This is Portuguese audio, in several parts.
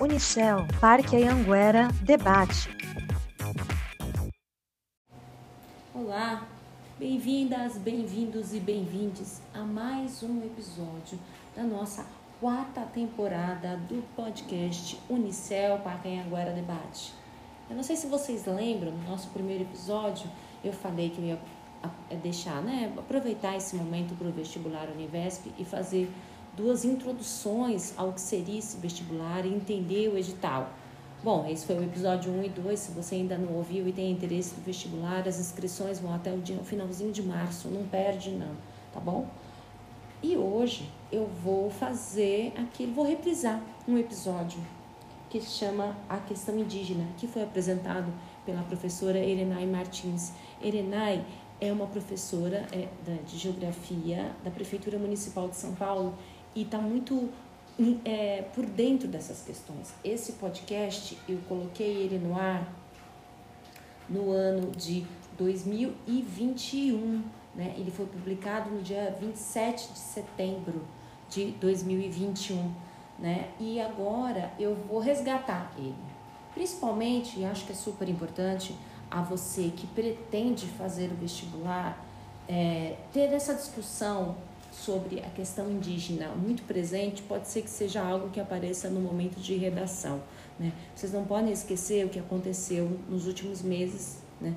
Unicel, Parque Anhanguera, debate. Olá, bem-vindas, bem-vindos e bem-vindes a mais um episódio da nossa quarta temporada do podcast Unicel Parque Anhanguera Debate. Eu não sei se vocês lembram, no nosso primeiro episódio eu falei que eu ia deixar, né, aproveitar esse momento para o vestibular Univesp e fazer duas introduções ao que seria esse vestibular e entender o edital. Bom, esse foi o episódio 1 e 2. Se você ainda não ouviu e tem interesse no vestibular, as inscrições vão até o, dia, o finalzinho de março. Não perde, não, tá bom? E hoje eu vou fazer aquilo, vou reprisar um episódio que se chama A Questão Indígena, que foi apresentado pela professora Erenai Martins. Erenai é uma professora é, de Geografia da Prefeitura Municipal de São Paulo e está muito é, por dentro dessas questões. Esse podcast eu coloquei ele no ar no ano de 2021, né? Ele foi publicado no dia 27 de setembro de 2021, né? E agora eu vou resgatar ele. Principalmente, e acho que é super importante a você que pretende fazer o vestibular, é, ter essa discussão sobre a questão indígena muito presente, pode ser que seja algo que apareça no momento de redação. Né? Vocês não podem esquecer o que aconteceu nos últimos meses, né?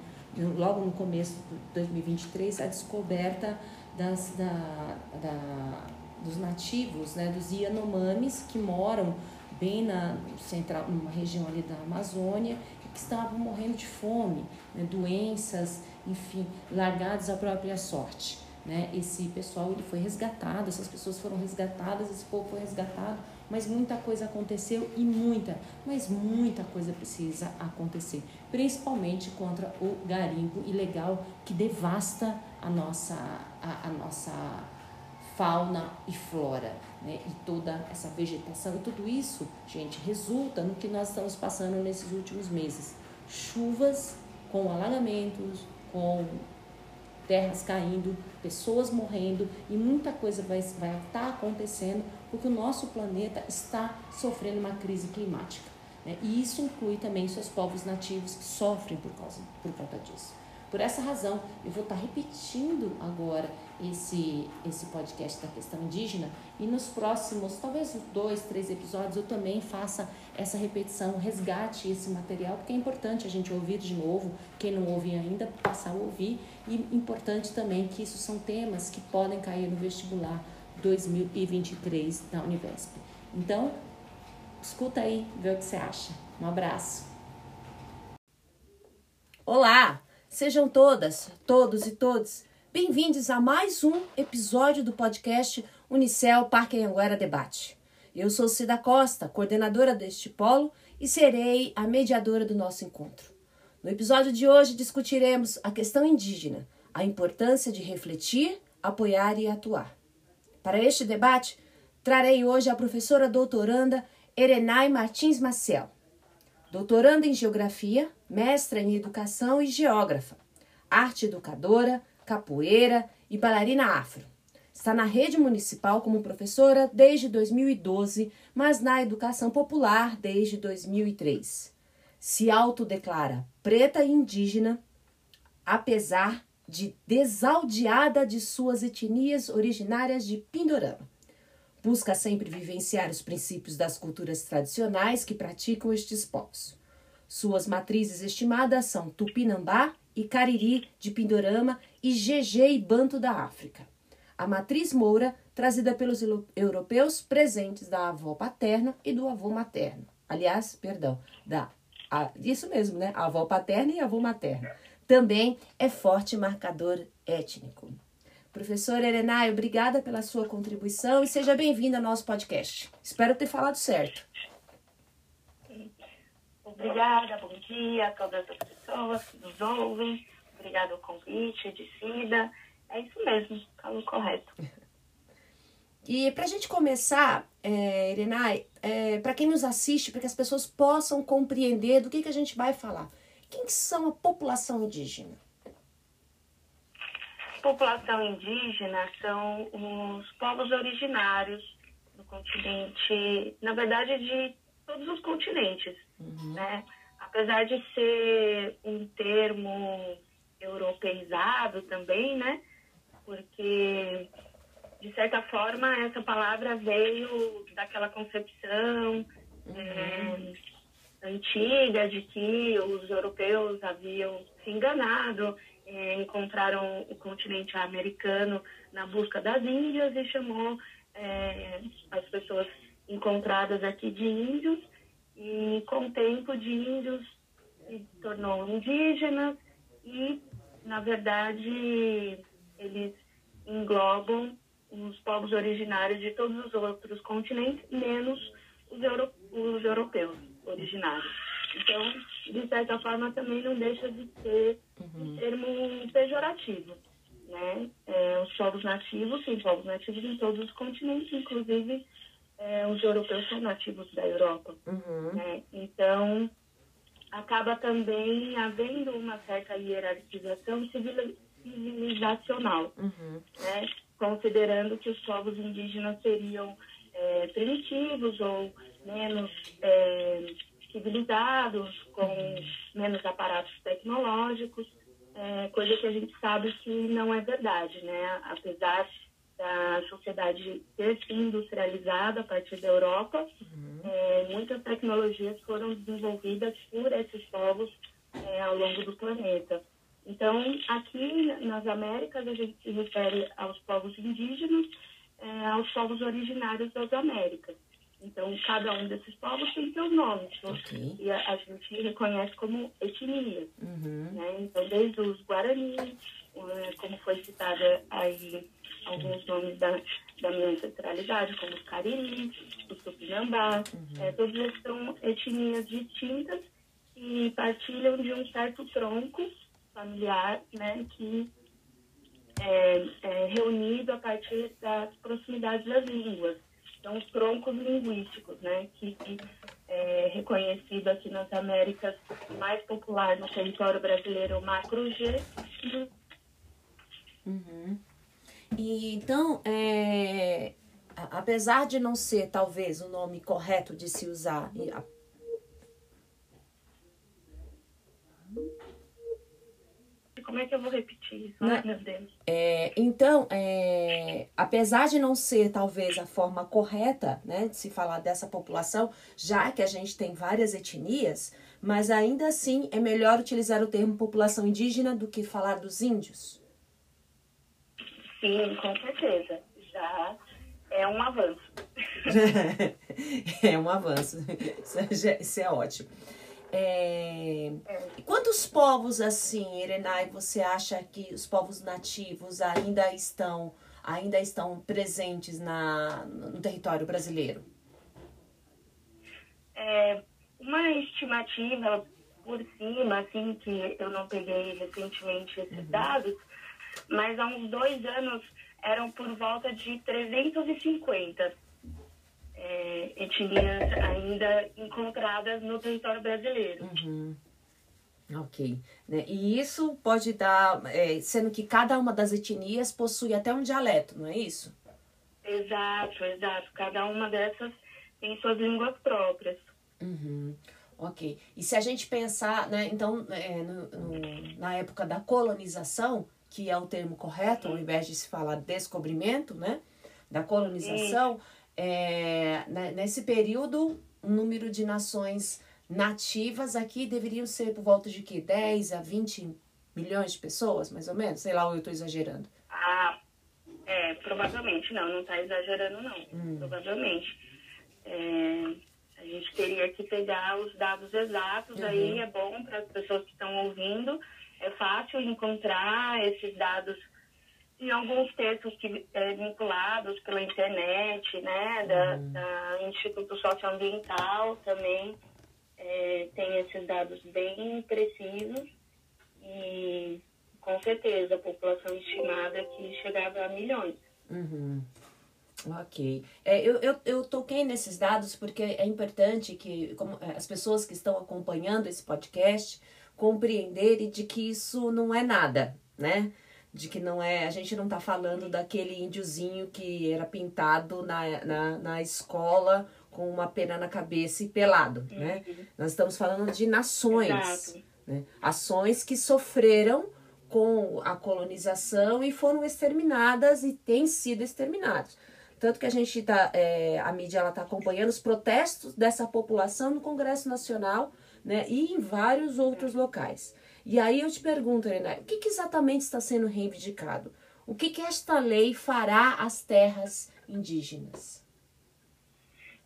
logo no começo de 2023, a descoberta das, da, da, dos nativos, né? dos Yanomamis, que moram bem na central, numa região ali da Amazônia, que estavam morrendo de fome, né? doenças, enfim, largados à própria sorte. Né? Esse pessoal ele foi resgatado, essas pessoas foram resgatadas, esse povo foi resgatado, mas muita coisa aconteceu e muita, mas muita coisa precisa acontecer, principalmente contra o garimpo ilegal que devasta a nossa, a, a nossa fauna e flora, né? E toda essa vegetação e tudo isso, gente, resulta no que nós estamos passando nesses últimos meses: chuvas com alagamentos, com terras caindo, pessoas morrendo e muita coisa vai estar vai tá acontecendo porque o nosso planeta está sofrendo uma crise climática. Né? E isso inclui também seus povos nativos que sofrem por, causa, por conta disso. Por essa razão, eu vou estar repetindo agora esse, esse podcast da questão indígena e nos próximos, talvez dois, três episódios, eu também faça essa repetição, resgate esse material, porque é importante a gente ouvir de novo, quem não ouve ainda, passar a ouvir, e importante também que isso são temas que podem cair no vestibular 2023 da Univesp. Então, escuta aí, vê o que você acha. Um abraço. Olá! Sejam todas, todos e todos bem-vindos a mais um episódio do podcast Unicel Parque Anguera Debate. Eu sou Cida Costa, coordenadora deste polo e serei a mediadora do nosso encontro. No episódio de hoje discutiremos a questão indígena, a importância de refletir, apoiar e atuar. Para este debate, trarei hoje a professora doutoranda Erenai Martins Maciel doutoranda em Geografia, mestra em Educação e Geógrafa, arte educadora, capoeira e bailarina afro. Está na rede municipal como professora desde 2012, mas na educação popular desde 2003. Se autodeclara preta e indígena, apesar de desaldeada de suas etnias originárias de Pindorama. Busca sempre vivenciar os princípios das culturas tradicionais que praticam estes povos. Suas matrizes estimadas são Tupinambá e Cariri de Pindorama e GG e Banto da África. A matriz moura, trazida pelos europeus presentes da avó paterna e do avô materno. Aliás, perdão, da a, isso mesmo, né? A avó paterna e a avó materna. Também é forte marcador étnico. Professora Erenai, obrigada pela sua contribuição e seja bem-vinda ao nosso podcast. Espero ter falado certo. Obrigada, bom dia a todas as pessoas que nos ouvem. Obrigada ao convite de Cida. É isso mesmo, falou correto. E para a gente começar, é, Erenai, é, para quem nos assiste, para que as pessoas possam compreender do que, que a gente vai falar. Quem são a população indígena? População indígena são os povos originários do continente, na verdade, de todos os continentes, uhum. né? Apesar de ser um termo europeizado também, né? Porque de certa forma essa palavra veio daquela concepção uhum. é, antiga de que os europeus haviam se enganado, é, encontraram o continente americano na busca das Índias e chamou é, as pessoas encontradas aqui de índios e com o tempo de índios se tornou indígenas e na verdade eles englobam os povos originários de todos os outros continentes menos os, euro, os europeus originários. Então, de certa forma, também não deixa de ser uhum. um termo pejorativo. Né? É, os povos nativos, sim, povos nativos em todos os continentes, inclusive é, os europeus são nativos da Europa. Uhum. Né? Então, acaba também havendo uma certa hierarquização civilizacional, uhum. né? considerando que os povos indígenas seriam é, primitivos ou menos é, civilizados, com menos aparatos tecnológicos, é, coisa que a gente sabe que não é verdade, né? Apesar da sociedade ter se industrializado a partir da Europa, uhum. é, muitas tecnologias foram desenvolvidas por esses povos é, ao longo do planeta. Então, aqui nas Américas, a gente se refere aos povos indígenas, é, aos povos originários das Américas. Então, cada um desses povos tem seus nomes. Okay. E a, a, gente reconhece como etnias. Uhum. Né? Então, desde os Guarani, como foi citada aí alguns nomes da, da minha ancestralidade, como os Cariri, os Tupinambá, uhum. é, todos eles são etnias distintas e partilham de um certo tronco familiar, né, que é, é reunido a partir das proximidades das línguas. Então, os troncos linguísticos, né, que, é reconhecido aqui nas Américas, mais popular no território brasileiro, o macro-G. Uhum. E então, é, apesar de não ser talvez o nome correto de se usar, como é que eu vou repetir isso? Ai, meu Deus. É, então, é, apesar de não ser talvez a forma correta né, de se falar dessa população, já que a gente tem várias etnias, mas ainda assim é melhor utilizar o termo população indígena do que falar dos índios? Sim, com certeza. Já é um avanço. é um avanço. Isso é, isso é ótimo. É... Quantos povos assim, Irenai, você acha que os povos nativos ainda estão ainda estão presentes na, no território brasileiro? É, uma estimativa por cima, assim, que eu não peguei recentemente esses uhum. dados, mas há uns dois anos eram por volta de 350 é, etnias ainda encontradas no território brasileiro. Uhum. Ok. Né? E isso pode dar, é, sendo que cada uma das etnias possui até um dialeto, não é isso? Exato, exato. Cada uma dessas tem suas línguas próprias. Uhum. Ok. E se a gente pensar, né, então, é, no, no, na época da colonização, que é o termo correto, ao invés de se falar descobrimento, né, da colonização, é, né, nesse período, o número de nações nativas aqui deveriam ser por volta de que 10 a 20 milhões de pessoas, mais ou menos? Sei lá, ou eu estou exagerando. Ah, é, provavelmente não, não está exagerando não, hum. provavelmente. É, a gente teria que pegar os dados exatos, uhum. aí é bom para as pessoas que estão ouvindo, é fácil encontrar esses dados em alguns textos que, é, vinculados pela internet, né, da, uhum. da Instituto Socioambiental também é, tem esses dados bem precisos e com certeza a população estimada que chegava a milhões. Uhum. Ok. É, eu, eu, eu toquei nesses dados porque é importante que como, é, as pessoas que estão acompanhando esse podcast compreenderem de que isso não é nada, né? De que não é a gente não está falando daquele índiozinho que era pintado na, na, na escola com uma pena na cabeça e pelado, né? uhum. né? Nós estamos falando de nações, né? ações que sofreram com a colonização e foram exterminadas e têm sido exterminados. Tanto que a gente tá, é, a mídia ela está acompanhando os protestos dessa população no Congresso Nacional, né, e em vários outros locais. E aí eu te pergunto, Helena, o que, que exatamente está sendo reivindicado? O que, que esta lei fará às terras indígenas?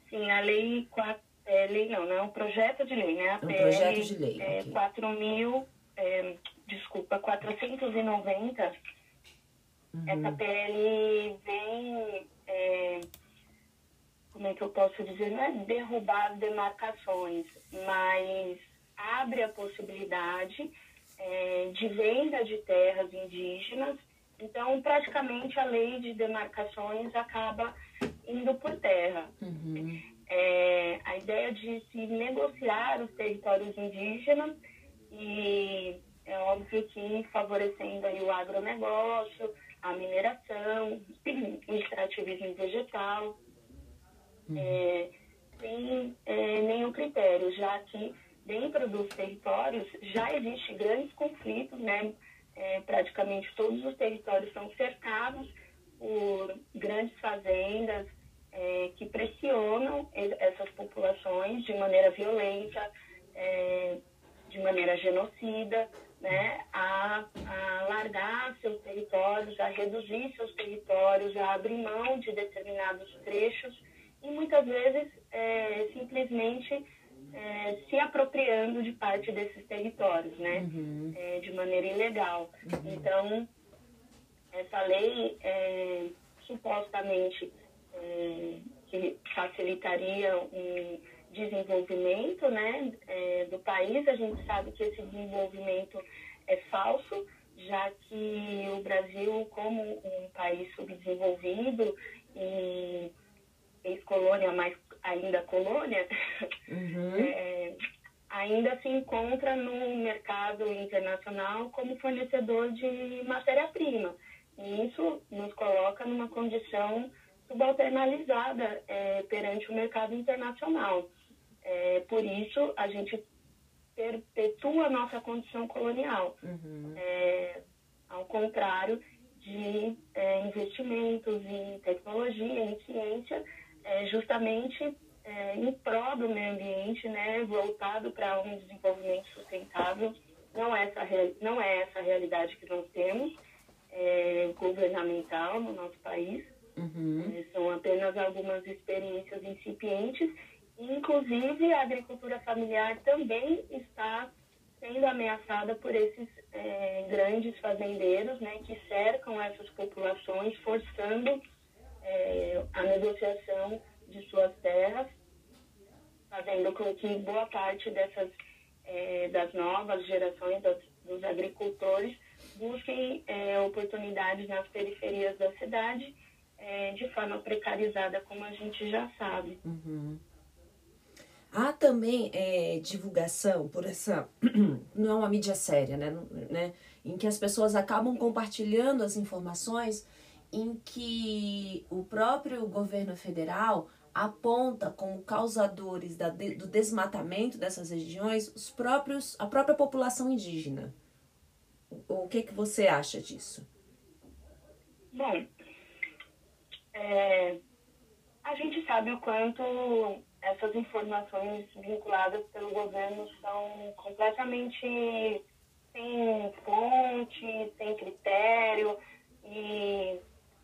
Sim, a lei, é, lei não, não é um projeto de lei, né? A um PL, projeto de lei, é, okay. 4 mil, é, desculpa, 490, uhum. essa PL vem, é, como é que eu posso dizer, não é derrubar demarcações, mas abre a possibilidade é, de venda de terras indígenas. Então, praticamente, a lei de demarcações acaba indo por terra. Uhum. É, a ideia de se negociar os territórios indígenas e é óbvio que favorecendo aí o agronegócio, a mineração, o extrativismo vegetal, uhum. é, sem é, nenhum critério, já que dentro dos territórios já existe grandes conflitos, né? É, praticamente todos os territórios são cercados por grandes fazendas é, que pressionam essas populações de maneira violenta, é, de maneira genocida, né, a, a largar seus territórios, a reduzir seus territórios, a abrir mão de determinados trechos e muitas vezes é, simplesmente é, se apropriando de parte desses territórios, né? Uhum. É, de maneira ilegal. Uhum. Então, essa lei é, supostamente é, que facilitaria um desenvolvimento né, é, do país, a gente sabe que esse desenvolvimento é falso, já que o Brasil, como um país subdesenvolvido e ex-colônia, mas ainda colônia, uhum. é, ainda se encontra no mercado internacional como fornecedor de matéria-prima. E isso nos coloca numa condição subalternalizada é, perante o mercado internacional. É, por isso, a gente perpetua a nossa condição colonial. Uhum. É, ao contrário de é, investimentos em tecnologia, em ciência, é, justamente é, em prol do meio ambiente, né, voltado para um desenvolvimento sustentável. Não é essa, não é essa a realidade que nós temos é, governamental no nosso país. Uhum. É, são apenas algumas experiências incipientes. Inclusive, a agricultura familiar também está sendo ameaçada por esses é, grandes fazendeiros né, que cercam essas populações, forçando é, a negociação de suas terras, fazendo com que boa parte dessas é, das novas gerações dos agricultores busquem é, oportunidades nas periferias da cidade é, de forma precarizada, como a gente já sabe. Uhum. Há também é, divulgação por essa. Não é uma mídia séria, né? né? Em que as pessoas acabam compartilhando as informações em que o próprio governo federal aponta como causadores da, do desmatamento dessas regiões os próprios, a própria população indígena. O, o que, que você acha disso? Bom, é, a gente sabe o quanto essas informações vinculadas pelo governo são completamente sem fonte, sem critério e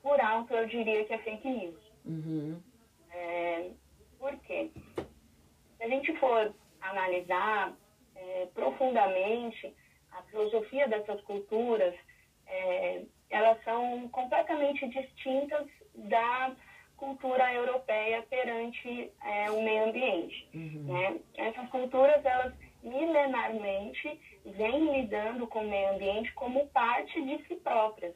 por alto, eu diria que é fake news. Uhum. É, por quê? Se a gente for analisar é, profundamente a filosofia dessas culturas, é, elas são completamente distintas da cultura europeia perante é, o meio ambiente. Uhum. Né? Essas culturas, elas milenarmente vêm lidando com o meio ambiente como parte de si próprias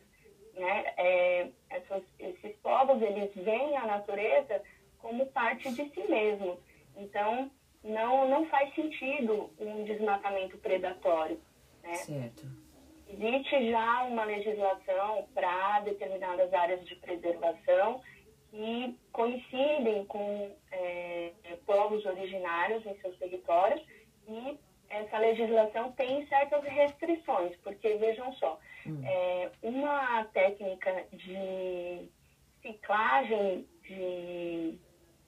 né? É, essas, esses povos, eles veem a natureza como parte de si mesmos. Então, não, não faz sentido um desmatamento predatório, né? Certo. Existe já uma legislação para determinadas áreas de preservação que coincidem com é, povos originários em seus territórios e essa legislação tem certas restrições, porque vejam só, hum. é, uma técnica de ciclagem de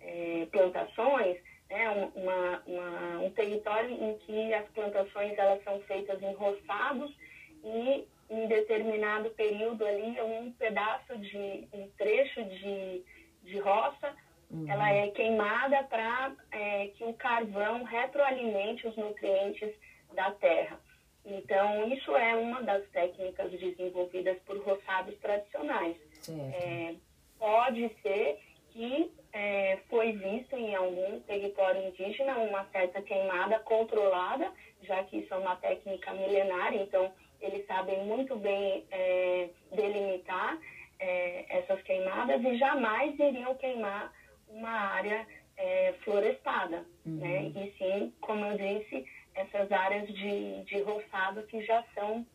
é, plantações, né, uma, uma, um território em que as plantações elas são feitas em roçados e em determinado período ali um pedaço de um trecho de, de roça uhum. ela é queimada para é, que o carvão retroalimente os nutrientes da terra. Então isso é uma das técnicas desenvolvidas por roçados tradicionais. É, pode ser que é, foi visto em algum território indígena uma certa queimada controlada, já que isso é uma técnica milenar, então eles sabem muito bem é, delimitar é, essas queimadas e jamais iriam queimar uma área é, florestada, uhum. né? E sim, como eu disse, essas áreas de, de roçado que já são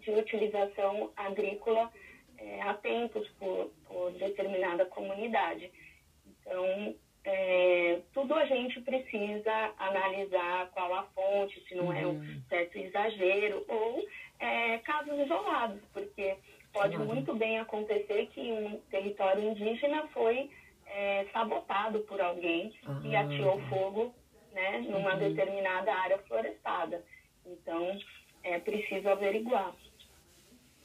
de utilização agrícola é, há tempos por, por determinada comunidade. Então, é, tudo a gente precisa analisar qual a fonte, se não uhum. é um uhum. certo exagero, ou é, casos isolados, porque pode uhum. muito bem acontecer que um território indígena foi é, sabotado por alguém uhum. e atirou fogo né, numa uhum. determinada área florestada. Então, é preciso averiguar.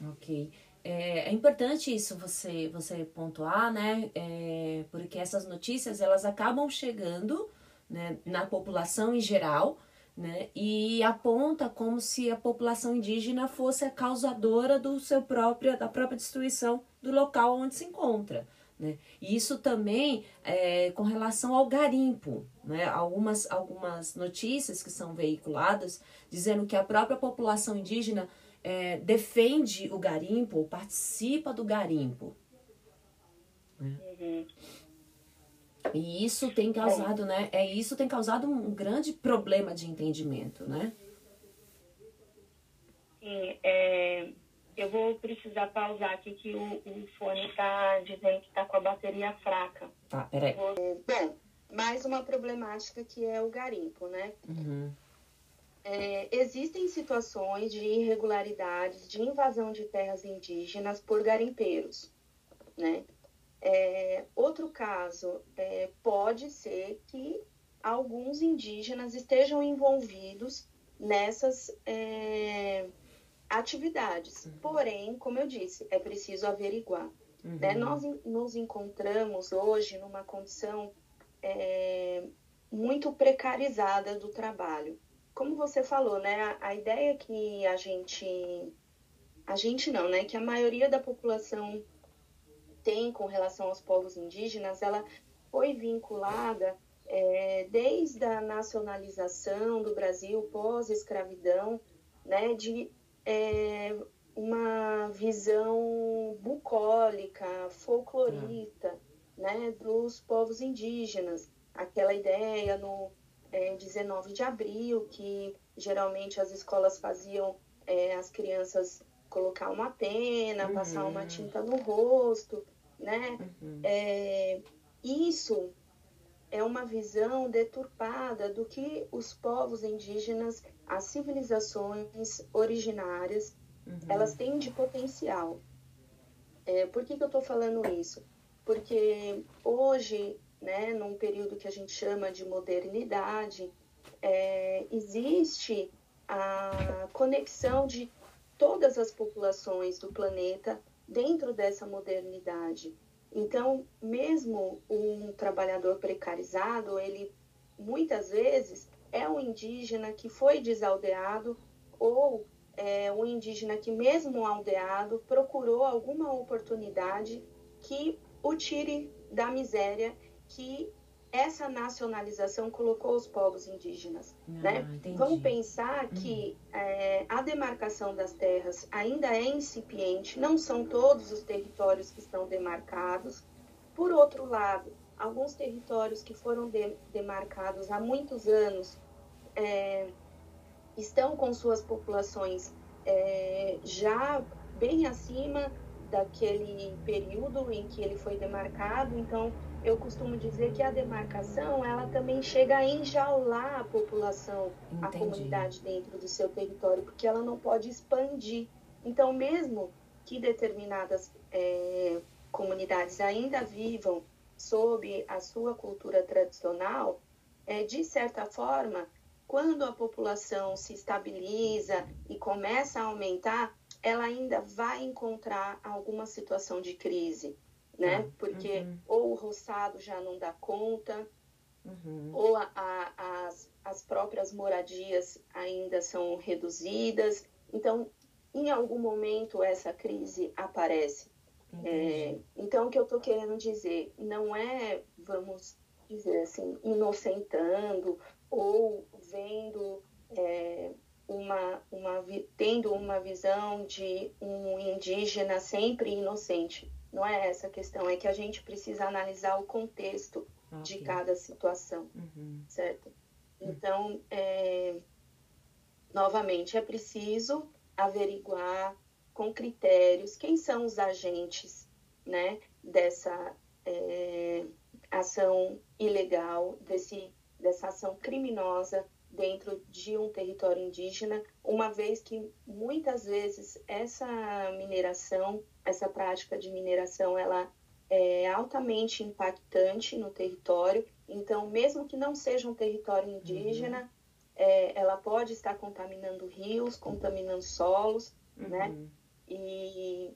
Ok. É, é, importante isso você você pontuar, né? É, porque essas notícias elas acabam chegando né, na população em geral, né? E aponta como se a população indígena fosse a causadora do seu próprio da própria destruição do local onde se encontra. Né? E isso também é, com relação ao garimpo. Né? Algumas, algumas notícias que são veiculadas dizendo que a própria população indígena é, defende o garimpo, participa do garimpo. Né? Uhum. E isso tem causado, né? É isso tem causado um grande problema de entendimento, né? Sim, é, eu vou precisar pausar aqui que o, o fone está dizendo que está com a bateria fraca. Tá, peraí. Vou... Bom, mais uma problemática que é o garimpo, né? Uhum. É, existem situações de irregularidades de invasão de terras indígenas por garimpeiros, né? É, outro caso é, pode ser que alguns indígenas estejam envolvidos nessas é, atividades. Uhum. Porém, como eu disse, é preciso averiguar. Uhum. Né? Nós nos encontramos hoje numa condição é, muito precarizada do trabalho como você falou, né, a, a ideia que a gente, a gente não, né, que a maioria da população tem com relação aos povos indígenas, ela foi vinculada é, desde a nacionalização do Brasil pós-escravidão, né, de é, uma visão bucólica, folclorista, né, dos povos indígenas. Aquela ideia no é, 19 de abril, que geralmente as escolas faziam é, as crianças colocar uma pena, uhum. passar uma tinta no rosto, né? Uhum. É, isso é uma visão deturpada do que os povos indígenas, as civilizações originárias, uhum. elas têm de potencial. É, por que, que eu estou falando isso? Porque hoje né, num período que a gente chama de modernidade, é, existe a conexão de todas as populações do planeta dentro dessa modernidade. Então, mesmo um trabalhador precarizado, ele muitas vezes é um indígena que foi desaldeado ou é um indígena que, mesmo aldeado, procurou alguma oportunidade que o tire da miséria que essa nacionalização colocou os povos indígenas. Ah, né? Vamos pensar uhum. que é, a demarcação das terras ainda é incipiente, não são todos os territórios que estão demarcados. Por outro lado, alguns territórios que foram de, demarcados há muitos anos é, estão com suas populações é, já bem acima daquele período em que ele foi demarcado. Então, eu costumo dizer que a demarcação ela também chega a enjaular a população, Entendi. a comunidade dentro do seu território, porque ela não pode expandir. Então, mesmo que determinadas é, comunidades ainda vivam sob a sua cultura tradicional, é, de certa forma, quando a população se estabiliza e começa a aumentar, ela ainda vai encontrar alguma situação de crise né? Tá. Porque uhum. ou o roçado já não dá conta, uhum. ou a, a, as, as próprias moradias ainda são reduzidas. Então, em algum momento, essa crise aparece. É, então, o que eu estou querendo dizer não é, vamos dizer assim, inocentando ou vendo é, uma, uma, tendo uma visão de um indígena sempre inocente. Não é essa a questão, é que a gente precisa analisar o contexto okay. de cada situação, uhum. certo? Uhum. Então, é, novamente, é preciso averiguar com critérios quem são os agentes né, dessa é, ação ilegal, desse, dessa ação criminosa dentro de um território indígena, uma vez que muitas vezes essa mineração, essa prática de mineração, ela é altamente impactante no território. Então, mesmo que não seja um território indígena, uhum. é, ela pode estar contaminando rios, contaminando solos, uhum. né? E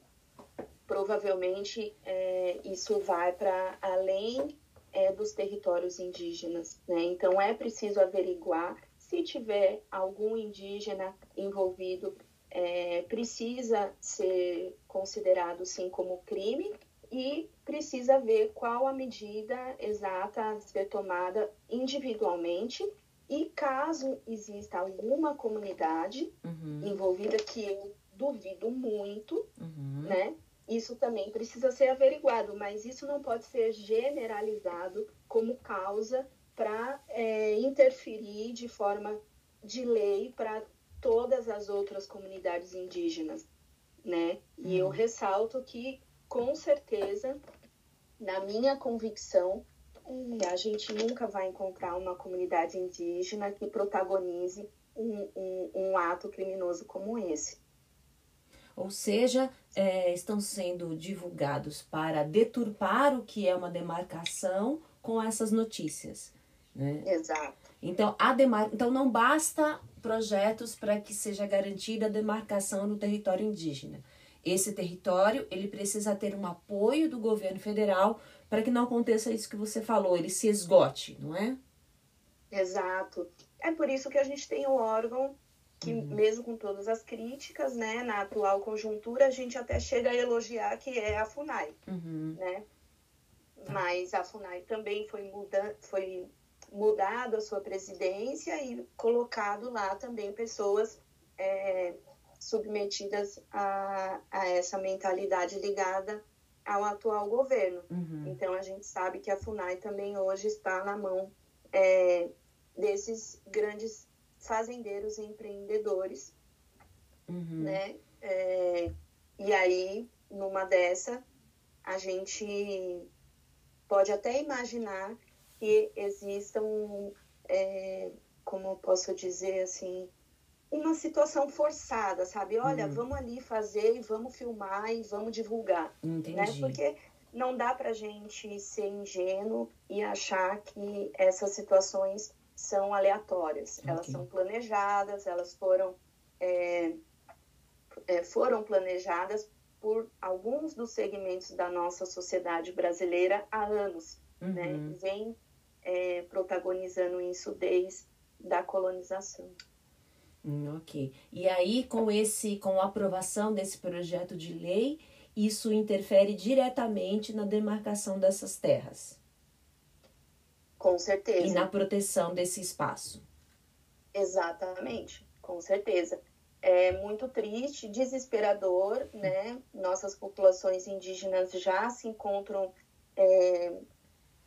provavelmente é, isso vai para além é, dos territórios indígenas. Né? Então, é preciso averiguar se tiver algum indígena envolvido, é, precisa ser considerado sim como crime e precisa ver qual a medida exata a ser tomada individualmente e caso exista alguma comunidade uhum. envolvida que eu duvido muito, uhum. né? isso também precisa ser averiguado, mas isso não pode ser generalizado como causa para é, interferir de forma de lei para todas as outras comunidades indígenas, né? E eu uhum. ressalto que, com certeza, na minha convicção, a gente nunca vai encontrar uma comunidade indígena que protagonize um, um, um ato criminoso como esse. Ou seja, é, estão sendo divulgados para deturpar o que é uma demarcação com essas notícias. Né? Exato. Então, a demar... então não basta projetos para que seja garantida a demarcação no território indígena. Esse território ele precisa ter um apoio do governo federal para que não aconteça isso que você falou, ele se esgote, não é? Exato. É por isso que a gente tem o órgão que uhum. mesmo com todas as críticas, né, na atual conjuntura, a gente até chega a elogiar que é a FUNAI, uhum. né? Mas a FUNAI também foi, muda, foi mudado a sua presidência e colocado lá também pessoas é, submetidas a, a essa mentalidade ligada ao atual governo. Uhum. Então a gente sabe que a FUNAI também hoje está na mão é, desses grandes fazendeiros e empreendedores, uhum. né? É, e aí, numa dessa, a gente pode até imaginar que existam, é, como eu posso dizer assim, uma situação forçada, sabe? Olha, uhum. vamos ali fazer e vamos filmar e vamos divulgar, né? Entendi. né? Porque não dá para gente ser ingênuo e achar que essas situações são aleatórias. Okay. Elas são planejadas, elas foram, é, é, foram planejadas por alguns dos segmentos da nossa sociedade brasileira há anos. Né? Uhum. Né? Vem é, protagonizando isso desde da colonização. Hum, ok. E aí, com esse, com a aprovação desse projeto de lei, isso interfere diretamente na demarcação dessas terras. Com certeza. E na proteção desse espaço. Exatamente, com certeza. É muito triste, desesperador, né? Nossas populações indígenas já se encontram é,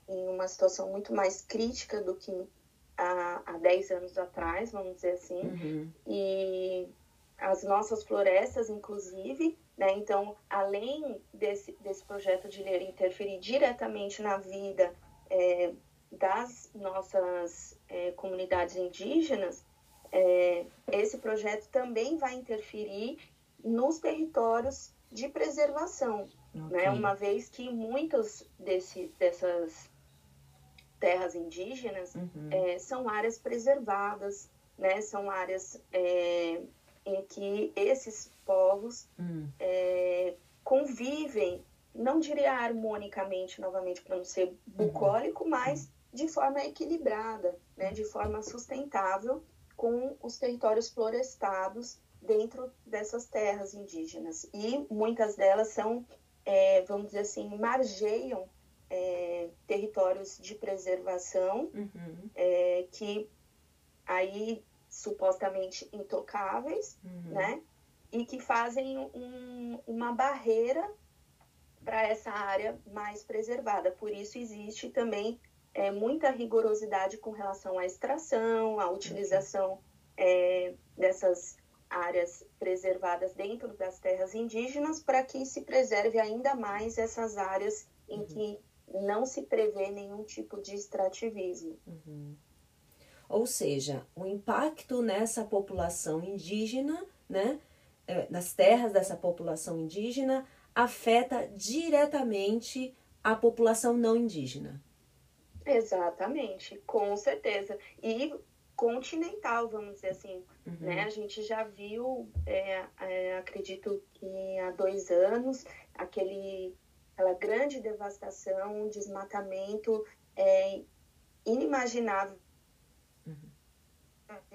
em uma situação muito mais crítica do que há, há 10 anos atrás, vamos dizer assim. Uhum. E as nossas florestas, inclusive, né? Então, além desse, desse projeto de ler interferir diretamente na vida é, das nossas é, comunidades indígenas, é, esse projeto também vai interferir nos territórios de preservação, né? okay. né? Uma vez que muitas desse, dessas terras indígenas uhum. é, são áreas preservadas, né? São áreas é, em que esses povos uhum. é, convivem, não diria harmonicamente, novamente, para não ser bucólico, uhum. mas de forma equilibrada, né? De forma sustentável com os territórios florestados dentro dessas terras indígenas. E muitas delas são, é, vamos dizer assim, margeiam é, territórios de preservação uhum. é, que aí supostamente intocáveis, uhum. né? E que fazem um, uma barreira para essa área mais preservada. Por isso existe também é, muita rigorosidade com relação à extração, à utilização uhum. é, dessas áreas preservadas dentro das terras indígenas para que se preserve ainda mais essas áreas em uhum. que não se prevê nenhum tipo de extrativismo. Uhum. Ou seja, o impacto nessa população indígena, né, é, nas terras dessa população indígena, afeta diretamente a população não indígena. Exatamente, com certeza. E continental, vamos dizer assim. Uhum. Né? A gente já viu, é, é, acredito que há dois anos, aquele aquela grande devastação, desmatamento é, inimaginável uhum.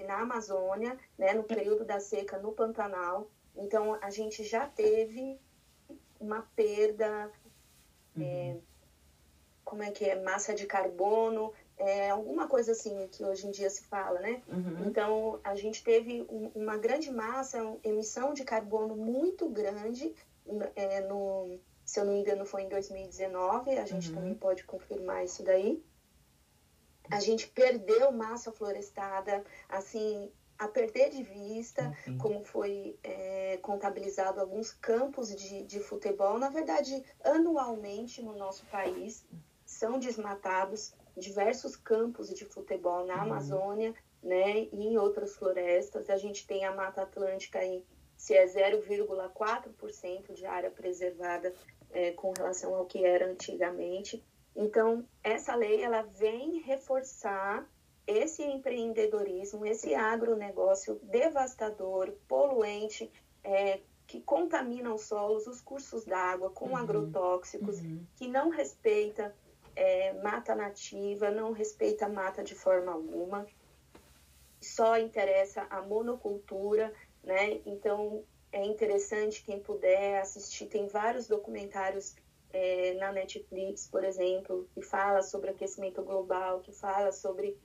na Amazônia, né, no período da seca no Pantanal. Então, a gente já teve uma perda, é, uhum. é, como é que é, massa de carbono, é, alguma coisa assim que hoje em dia se fala, né? Uhum. Então, a gente teve um, uma grande massa, uma emissão de carbono muito grande é, no, se eu não me engano, foi em 2019, a gente uhum. também pode confirmar isso daí. A gente perdeu massa florestada, assim, a perder de vista, uhum. como foi é, contabilizado alguns campos de, de futebol. Na verdade, anualmente no nosso país são desmatados diversos campos de futebol na uhum. Amazônia, né, e em outras florestas. A gente tem a Mata Atlântica aí, se é 0,4% de área preservada é, com relação ao que era antigamente. Então, essa lei ela vem reforçar esse empreendedorismo, esse agronegócio devastador, poluente, é, que contamina os solos, os cursos d'água com uhum, agrotóxicos, uhum. que não respeita é, mata nativa, não respeita mata de forma alguma, só interessa a monocultura, né? Então, é interessante quem puder assistir. Tem vários documentários é, na Netflix, por exemplo, que fala sobre aquecimento global, que fala sobre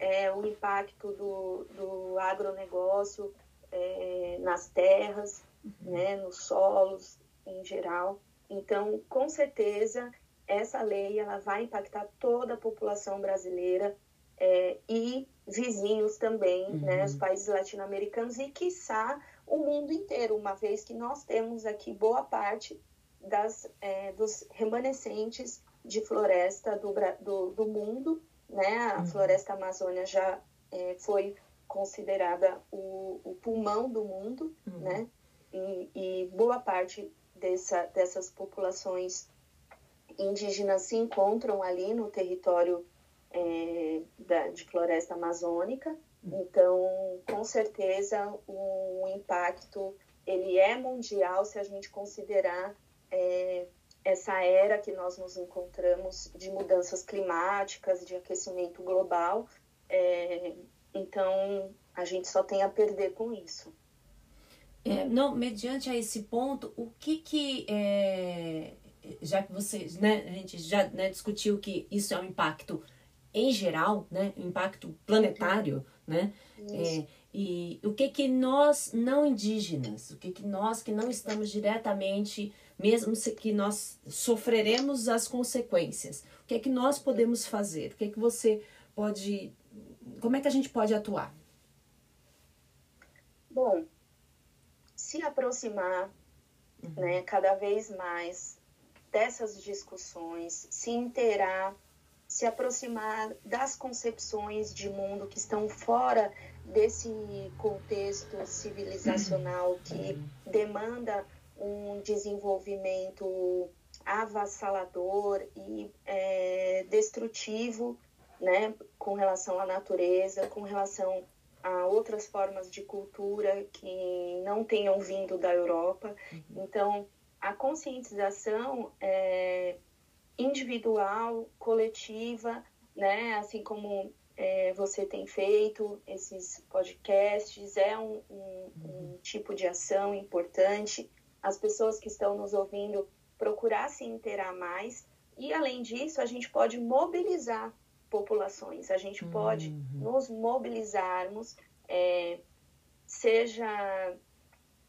é, o impacto do, do agronegócio é, nas terras, uhum. né, nos solos em geral. Então, com certeza, essa lei ela vai impactar toda a população brasileira é, e vizinhos também, uhum. né, os países latino-americanos e, quiçá, o mundo inteiro, uma vez que nós temos aqui boa parte das, é, dos remanescentes de floresta do, do, do mundo, né? A uhum. floresta amazônia já é, foi considerada o, o, pulmão do mundo, uhum. né? E, e, boa parte dessa, dessas populações indígenas se encontram ali no território é, da, de floresta amazônica, então, com certeza, o impacto ele é mundial se a gente considerar é, essa era que nós nos encontramos de mudanças climáticas, de aquecimento global. É, então, a gente só tem a perder com isso. É, não, mediante a esse ponto, o que que é, já que vocês, né, a gente já né, discutiu que isso é um impacto em geral, né, impacto planetário, né, é, e o que que nós não indígenas, o que que nós que não estamos diretamente, mesmo que nós sofreremos as consequências, o que é que nós podemos fazer? O que é que você pode, como é que a gente pode atuar? Bom, se aproximar uhum. né, cada vez mais dessas discussões, se inteirar, se aproximar das concepções de mundo que estão fora desse contexto civilizacional que demanda um desenvolvimento avassalador e é, destrutivo, né, com relação à natureza, com relação a outras formas de cultura que não tenham vindo da Europa. Uhum. Então, a conscientização é individual, coletiva, né, assim como é, você tem feito esses podcasts, é um, um, um uhum. tipo de ação importante. As pessoas que estão nos ouvindo procurar se inteirar mais. E, além disso, a gente pode mobilizar populações, a gente pode uhum. nos mobilizarmos, é, seja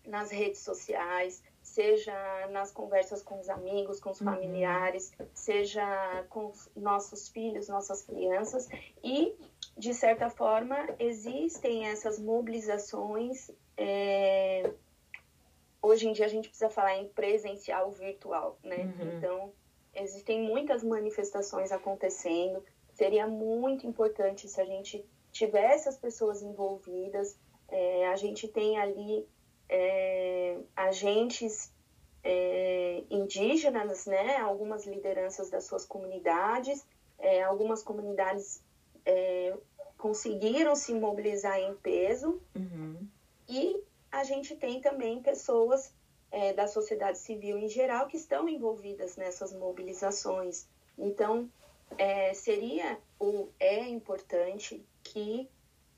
nas redes sociais, seja nas conversas com os amigos, com os uhum. familiares, seja com nossos filhos, nossas crianças, e, de certa forma, existem essas mobilizações é, hoje em dia a gente precisa falar em presencial virtual, né? Uhum. Então, existem muitas manifestações acontecendo. Seria muito importante se a gente tivesse as pessoas envolvidas. É, a gente tem ali é, agentes é, indígenas, né? Algumas lideranças das suas comunidades. É, algumas comunidades é, conseguiram se mobilizar em peso. Uhum. E a gente tem também pessoas é, da sociedade civil em geral que estão envolvidas nessas mobilizações. Então, é, seria ou é importante que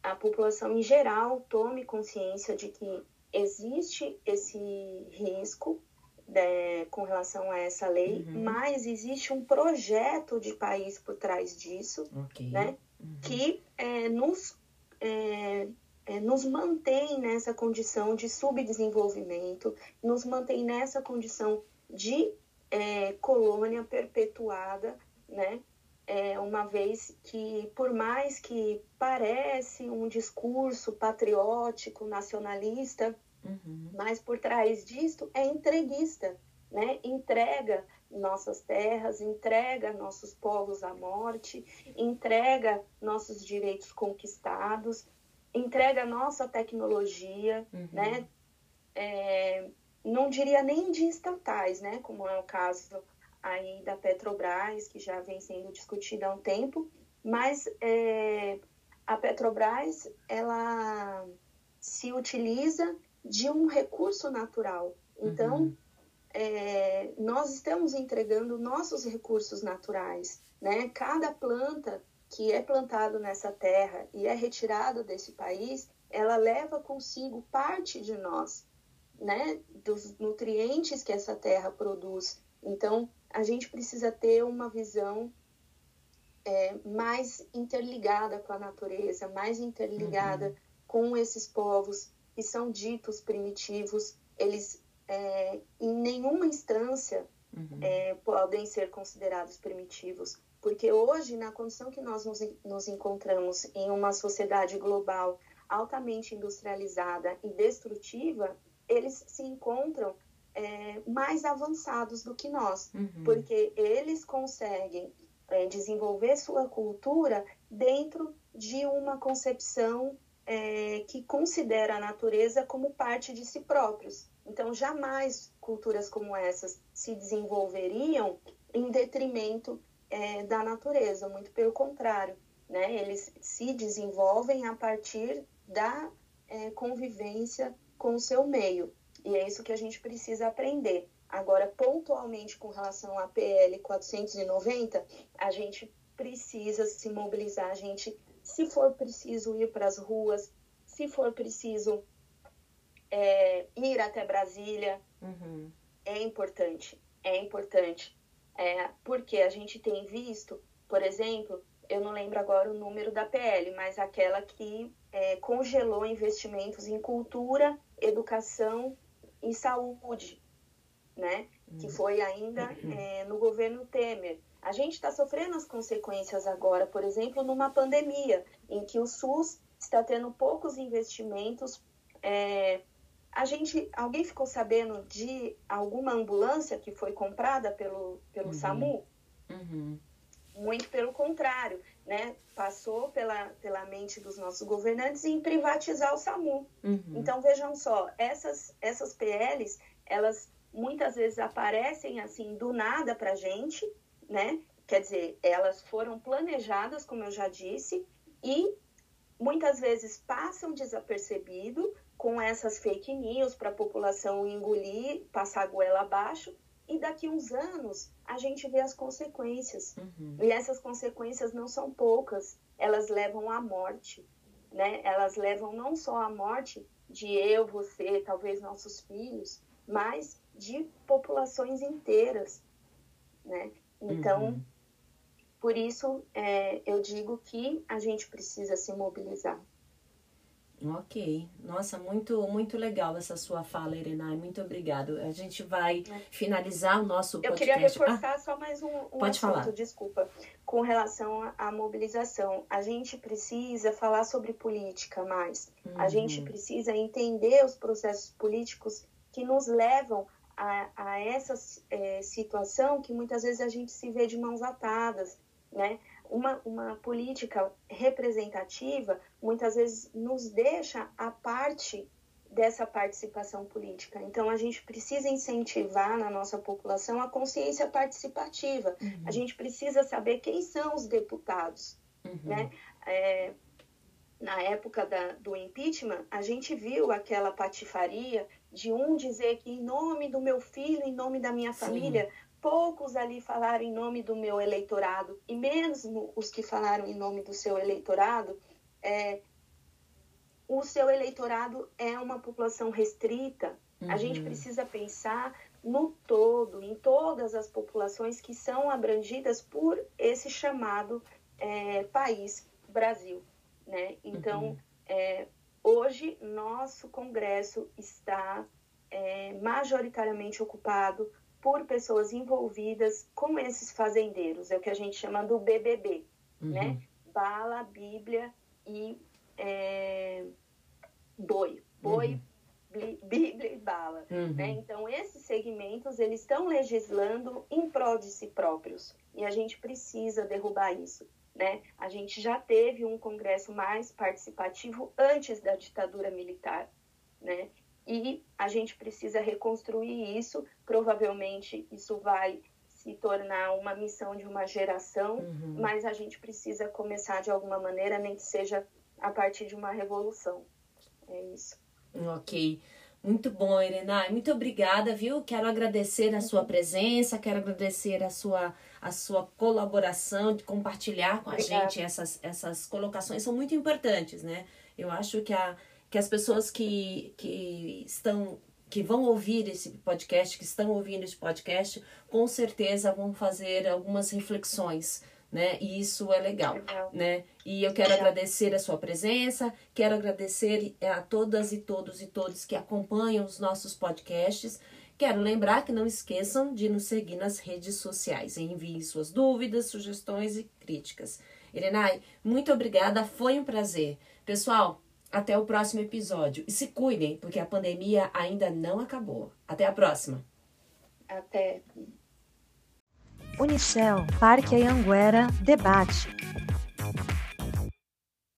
a população em geral tome consciência de que existe esse risco né, com relação a essa lei, uhum. mas existe um projeto de país por trás disso, okay. né, uhum. que é, nos é, é, nos mantém nessa condição de subdesenvolvimento, nos mantém nessa condição de é, colônia perpetuada, né? É, uma vez que, por mais que parece um discurso patriótico, nacionalista, uhum. mas por trás disto é entreguista, né? Entrega nossas terras, entrega nossos povos à morte, entrega nossos direitos conquistados, entrega nossa tecnologia, uhum. né? É, não diria nem de estatais, né? Como é o caso aí da Petrobras, que já vem sendo discutida há um tempo, mas é, a Petrobras, ela se utiliza de um recurso natural. Então, uhum. é, nós estamos entregando nossos recursos naturais, né? Cada planta que é plantado nessa terra e é retirado desse país, ela leva consigo parte de nós, né, dos nutrientes que essa terra produz. Então, a gente precisa ter uma visão é, mais interligada com a natureza, mais interligada uhum. com esses povos que são ditos primitivos. Eles, é, em nenhuma instância, uhum. é, podem ser considerados primitivos. Porque hoje, na condição que nós nos, nos encontramos em uma sociedade global altamente industrializada e destrutiva, eles se encontram é, mais avançados do que nós, uhum. porque eles conseguem é, desenvolver sua cultura dentro de uma concepção é, que considera a natureza como parte de si próprios. Então, jamais culturas como essas se desenvolveriam em detrimento é, da natureza, muito pelo contrário, né? Eles se desenvolvem a partir da é, convivência com o seu meio. E é isso que a gente precisa aprender. Agora, pontualmente com relação à PL 490, a gente precisa se mobilizar, a gente, se for preciso ir para as ruas, se for preciso é, ir até Brasília, uhum. é importante, é importante. É, porque a gente tem visto, por exemplo, eu não lembro agora o número da PL, mas aquela que é, congelou investimentos em cultura, educação e saúde, né? Que foi ainda é, no governo Temer. A gente está sofrendo as consequências agora, por exemplo, numa pandemia, em que o SUS está tendo poucos investimentos é, a gente, alguém ficou sabendo de alguma ambulância que foi comprada pelo, pelo uhum. SAMU? Uhum. Muito pelo contrário, né? Passou pela, pela mente dos nossos governantes em privatizar o SAMU. Uhum. Então, vejam só, essas, essas PLs, elas muitas vezes aparecem assim do nada para gente, né? Quer dizer, elas foram planejadas, como eu já disse, e muitas vezes passam desapercebido com essas fake news para a população engolir, passar a goela abaixo, e daqui uns anos a gente vê as consequências. Uhum. E essas consequências não são poucas, elas levam à morte, né? Elas levam não só à morte de eu, você, talvez nossos filhos, mas de populações inteiras, né? Então, uhum. por isso é, eu digo que a gente precisa se mobilizar. Ok, nossa, muito muito legal essa sua fala, Irena. Muito obrigado. A gente vai é. finalizar o nosso podcast. Eu queria reforçar ah, só mais um, um pode assunto, falar. desculpa, com relação à mobilização. A gente precisa falar sobre política mais. Uhum. A gente precisa entender os processos políticos que nos levam a, a essa é, situação que muitas vezes a gente se vê de mãos atadas, né? uma, uma política representativa muitas vezes nos deixa a parte dessa participação política. Então, a gente precisa incentivar na nossa população a consciência participativa. Uhum. A gente precisa saber quem são os deputados. Uhum. Né? É, na época da, do impeachment, a gente viu aquela patifaria de um dizer que, em nome do meu filho, em nome da minha família, poucos ali falaram em nome do meu eleitorado, e mesmo os que falaram em nome do seu eleitorado, é, o seu eleitorado é uma população restrita. Uhum. A gente precisa pensar no todo, em todas as populações que são abrangidas por esse chamado é, país Brasil. Né? Então, uhum. é, hoje, nosso Congresso está é, majoritariamente ocupado por pessoas envolvidas com esses fazendeiros, é o que a gente chama do BBB, uhum. né? Bala, Bíblia e é, boi. Boi, uhum. Bíblia e bala. Uhum. Né? Então, esses segmentos, eles estão legislando em prol de si próprios. E a gente precisa derrubar isso. Né? A gente já teve um congresso mais participativo antes da ditadura militar. Né? e a gente precisa reconstruir isso. Provavelmente isso vai se tornar uma missão de uma geração, uhum. mas a gente precisa começar de alguma maneira, nem que seja a partir de uma revolução. É isso. Ok. Muito bom, Irena. Muito obrigada, viu? Quero agradecer a sua presença, quero agradecer a sua, a sua colaboração, de compartilhar com a Obrigada. gente essas, essas colocações, são muito importantes, né? Eu acho que a, que as pessoas que, que estão que vão ouvir esse podcast, que estão ouvindo esse podcast, com certeza vão fazer algumas reflexões, né? E isso é legal, legal. né? E eu quero legal. agradecer a sua presença, quero agradecer a todas e todos e todos que acompanham os nossos podcasts. Quero lembrar que não esqueçam de nos seguir nas redes sociais. Enviem suas dúvidas, sugestões e críticas. Irenai, muito obrigada, foi um prazer. Pessoal, até o próximo episódio. E se cuidem, porque a pandemia ainda não acabou. Até a próxima. Até. Unicel, Parque Anhanguera, debate.